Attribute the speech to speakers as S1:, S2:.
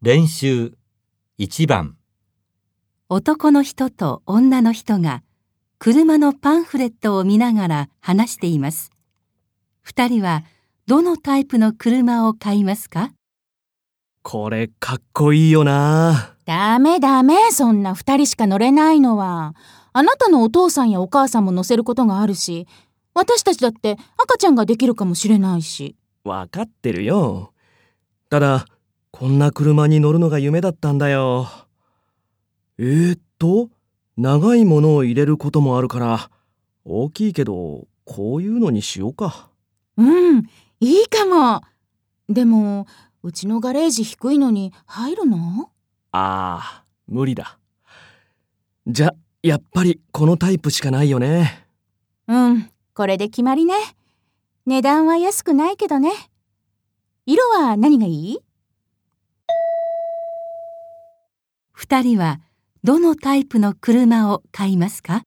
S1: 練習1番
S2: 男の人と女の人が車のパンフレットを見ながら話しています。二人はどのタイプの車を買いますか？
S3: これかっこいいよな。
S4: ダメダメ、そんな二人しか乗れないのは。あなたのお父さんやお母さんも乗せることがあるし、私たちだって赤ちゃんができるかもしれないし。
S3: わかってるよ。ただ、こんな車に乗るのが夢だったんだよ。えー、っと、長いものを入れることもあるから、大きいけど、こういうのにしようか。
S4: うん、いいかも。でも、うちのガレージ低いのに入るの？
S3: ああ、無理だ。じゃ、やっぱりこのタイプしかないよね。
S4: うん、これで決まりね。値段は安くないけどね。色は何がいい？
S2: 二人はどのタイプの車を買いますか？